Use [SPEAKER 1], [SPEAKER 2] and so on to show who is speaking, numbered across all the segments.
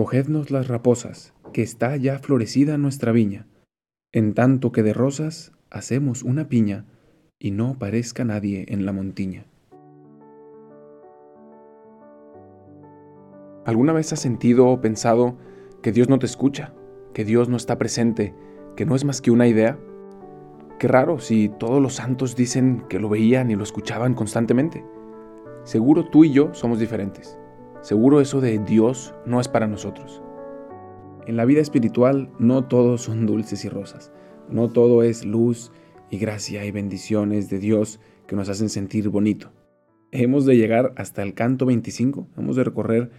[SPEAKER 1] Cogednos las raposas, que está ya florecida nuestra viña, en tanto que de rosas hacemos una piña, y no parezca nadie en la montiña. ¿Alguna vez has sentido o pensado que Dios no te escucha, que Dios no está presente, que no es más que una idea? Qué raro si todos los santos dicen que lo veían y lo escuchaban constantemente. Seguro tú y yo somos diferentes. Seguro eso de Dios no es para nosotros. En la vida espiritual no todos son dulces y rosas. No todo es luz y gracia y bendiciones de Dios que nos hacen sentir bonito. Hemos de llegar hasta el canto 25, hemos de recorrer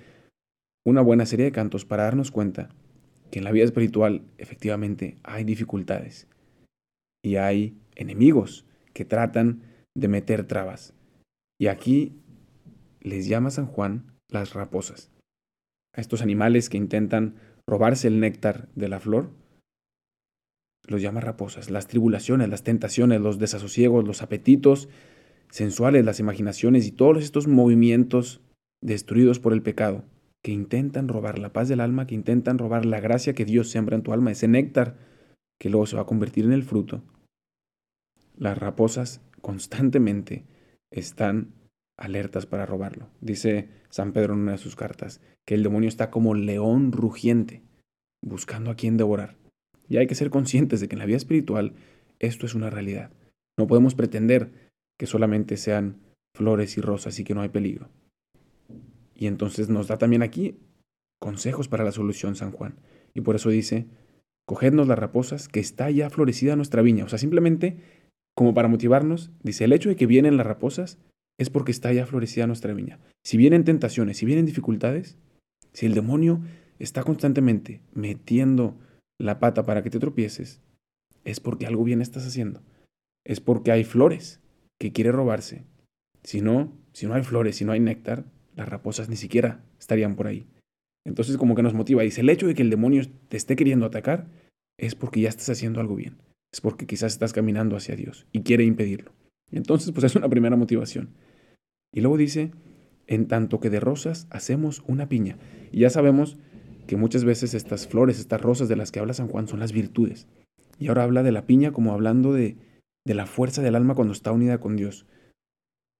[SPEAKER 1] una buena serie de cantos para darnos cuenta que en la vida espiritual efectivamente hay dificultades y hay enemigos que tratan de meter trabas. Y aquí les llama San Juan las raposas. A estos animales que intentan robarse el néctar de la flor, los llama raposas. Las tribulaciones, las tentaciones, los desasosiegos, los apetitos sensuales, las imaginaciones y todos estos movimientos destruidos por el pecado que intentan robar la paz del alma, que intentan robar la gracia que Dios siembra en tu alma, ese néctar que luego se va a convertir en el fruto. Las raposas constantemente están alertas para robarlo. Dice San Pedro en una de sus cartas que el demonio está como león rugiente, buscando a quien devorar. Y hay que ser conscientes de que en la vida espiritual esto es una realidad. No podemos pretender que solamente sean flores y rosas y que no hay peligro. Y entonces nos da también aquí consejos para la solución San Juan. Y por eso dice, cogednos las raposas, que está ya florecida nuestra viña. O sea, simplemente como para motivarnos, dice, el hecho de que vienen las raposas es porque está ya florecida nuestra viña. Si vienen tentaciones, si vienen dificultades, si el demonio está constantemente metiendo la pata para que te tropieces, es porque algo bien estás haciendo. Es porque hay flores que quiere robarse. Si no, si no hay flores, si no hay néctar, las raposas ni siquiera estarían por ahí. Entonces como que nos motiva. Dice, el hecho de que el demonio te esté queriendo atacar es porque ya estás haciendo algo bien. Es porque quizás estás caminando hacia Dios y quiere impedirlo. Entonces, pues es una primera motivación. Y luego dice, en tanto que de rosas hacemos una piña. Y ya sabemos que muchas veces estas flores, estas rosas de las que habla San Juan son las virtudes. Y ahora habla de la piña como hablando de, de la fuerza del alma cuando está unida con Dios.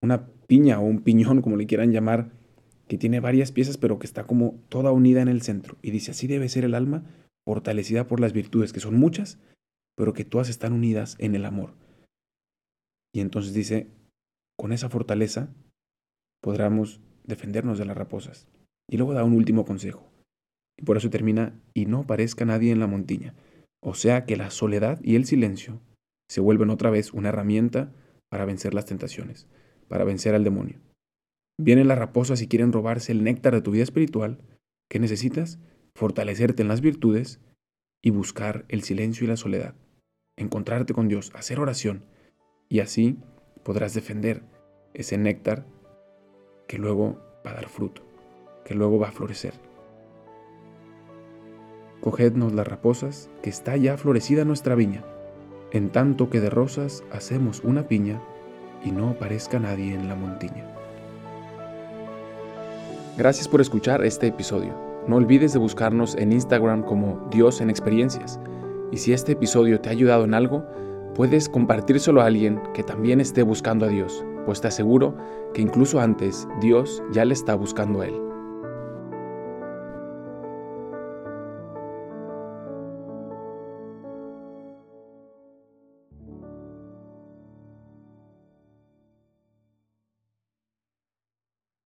[SPEAKER 1] Una piña o un piñón, como le quieran llamar, que tiene varias piezas pero que está como toda unida en el centro. Y dice, así debe ser el alma, fortalecida por las virtudes, que son muchas, pero que todas están unidas en el amor. Y entonces dice, con esa fortaleza podremos defendernos de las raposas. Y luego da un último consejo. Y por eso termina, y no parezca nadie en la montiña. O sea que la soledad y el silencio se vuelven otra vez una herramienta para vencer las tentaciones, para vencer al demonio. Vienen las raposas y quieren robarse el néctar de tu vida espiritual. ¿Qué necesitas? Fortalecerte en las virtudes y buscar el silencio y la soledad. Encontrarte con Dios, hacer oración. Y así podrás defender ese néctar que luego va a dar fruto, que luego va a florecer. Cogednos las raposas, que está ya florecida nuestra viña, en tanto que de rosas hacemos una piña y no aparezca nadie en la montiña. Gracias por escuchar este episodio. No olvides de buscarnos en Instagram como Dios en Experiencias. Y si este episodio te ha ayudado en algo, puedes compartírselo a alguien que también esté buscando a Dios, pues te aseguro que incluso antes Dios ya le está buscando a él.